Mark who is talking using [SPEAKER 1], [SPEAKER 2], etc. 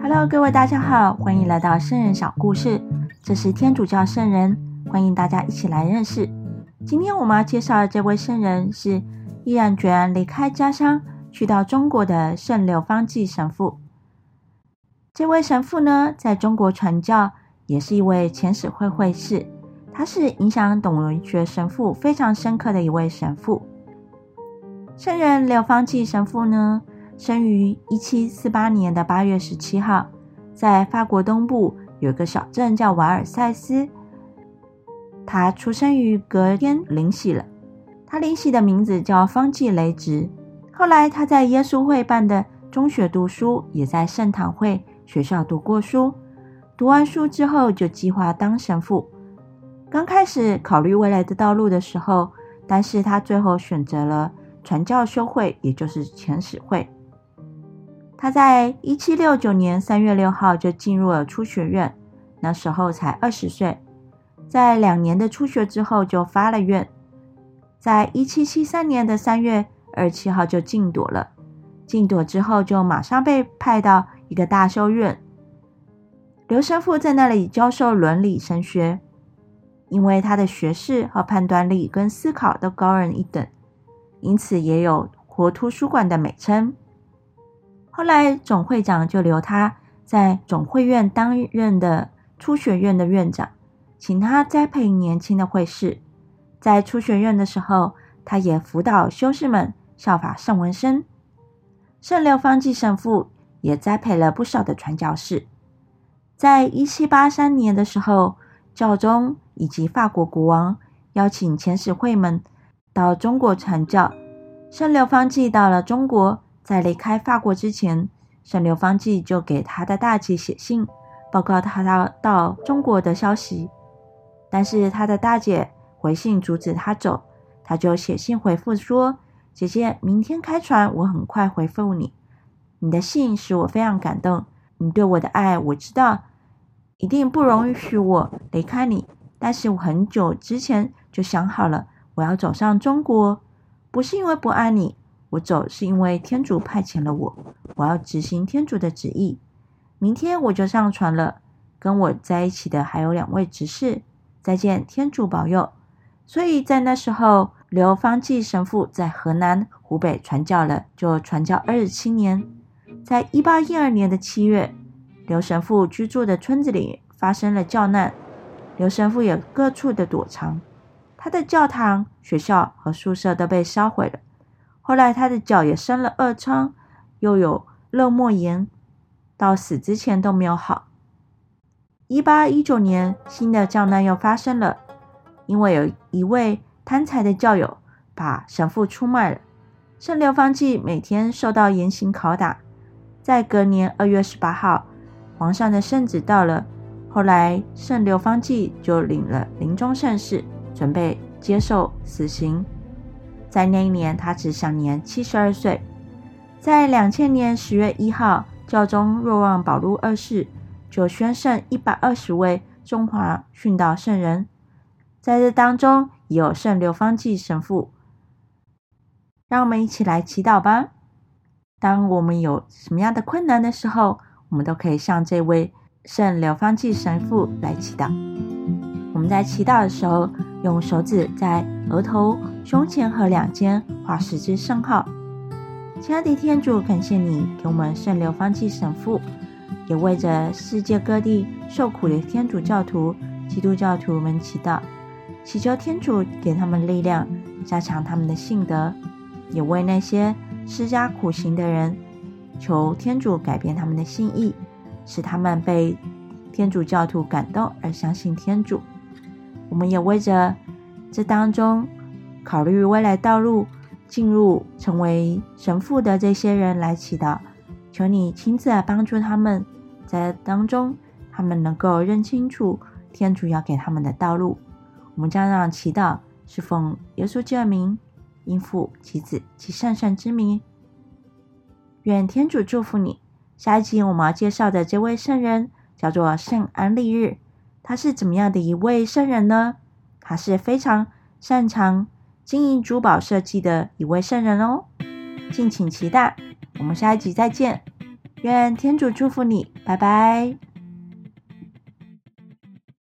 [SPEAKER 1] Hello，各位大家好，欢迎来到圣人小故事。这是天主教圣人，欢迎大家一起来认识。今天我们要介绍的这位圣人是毅然决然离开家乡去到中国的圣刘方济神父。这位神父呢，在中国传教，也是一位遣使会会士。他是影响董文学神父非常深刻的一位神父。圣人刘方济神父呢，生于一七四八年的八月十七号，在法国东部。有个小镇叫瓦尔塞斯，他出生于隔天临洗了。他临洗的名字叫方济雷直。后来他在耶稣会办的中学读书，也在圣堂会学校读过书。读完书之后，就计划当神父。刚开始考虑未来的道路的时候，但是他最后选择了传教修会，也就是遣使会。他在一七六九年三月六号就进入了初学院，那时候才二十岁。在两年的初学之后，就发了愿，在一七七三年的三月二十七号就进朵了。进朵之后，就马上被派到一个大修院，刘神父在那里教授伦理神学，因为他的学识和判断力跟思考都高人一等，因此也有活图书馆的美称。后来总会长就留他在总会院担任的初学院的院长，请他栽培年轻的会士。在初学院的时候，他也辅导修士们效法圣文森。圣六方济神父也栽培了不少的传教士。在一七八三年的时候，教宗以及法国国王邀请遣使会们到中国传教。圣六方济到了中国。在离开法国之前，圣刘方济就给他的大姐写信，报告他到到中国的消息。但是他的大姐回信阻止他走，他就写信回复说：“姐姐，明天开船，我很快回复你。你的信使我非常感动，你对我的爱我知道，一定不容许我离开你。但是我很久之前就想好了，我要走上中国，不是因为不爱你。”我走是因为天主派遣了我，我要执行天主的旨意。明天我就上船了，跟我在一起的还有两位执事。再见，天主保佑。所以在那时候，刘方济神父在河南、湖北传教了，就传教二十七年。在一八一二年的七月，刘神父居住的村子里发生了教难，刘神父也各处的躲藏，他的教堂、学校和宿舍都被烧毁了。后来他的脚也生了恶疮，又有热膜炎，到死之前都没有好。一八一九年，新的教难又发生了，因为有一位贪财的教友把神父出卖了。圣刘方济每天受到严刑拷打。在隔年二月十八号，皇上的圣旨到了，后来圣刘方济就领了临终圣事，准备接受死刑。在那一年，他只享年七十二岁。在两千年十月一号，教宗若望保禄二世就宣圣一百二十位中华殉道圣人，在这当中有圣刘方济神父。让我们一起来祈祷吧。当我们有什么样的困难的时候，我们都可以向这位圣刘方济神父来祈祷。我们在祈祷的时候，用手指在额头。胸前和两肩画十字圣号。亲爱的天主，感谢你给我们圣流方济神父，也为着世界各地受苦的天主教徒、基督教徒们祈祷，祈求天主给他们力量，加强他们的信德；也为那些施加苦行的人，求天主改变他们的心意，使他们被天主教徒感动而相信天主。我们也为着这当中。考虑未来道路，进入成为神父的这些人来祈祷，求你亲自来帮助他们，在当中他们能够认清楚天主要给他们的道路。我们将让祈祷是奉耶稣基督名，应父、其子、其圣善之名。愿天主祝福你。下一集我们要介绍的这位圣人叫做圣安利日，他是怎么样的一位圣人呢？他是非常擅长。经营珠宝设计的一位圣人哦，敬请期待。我们下一集再见，愿天主祝福你，拜拜。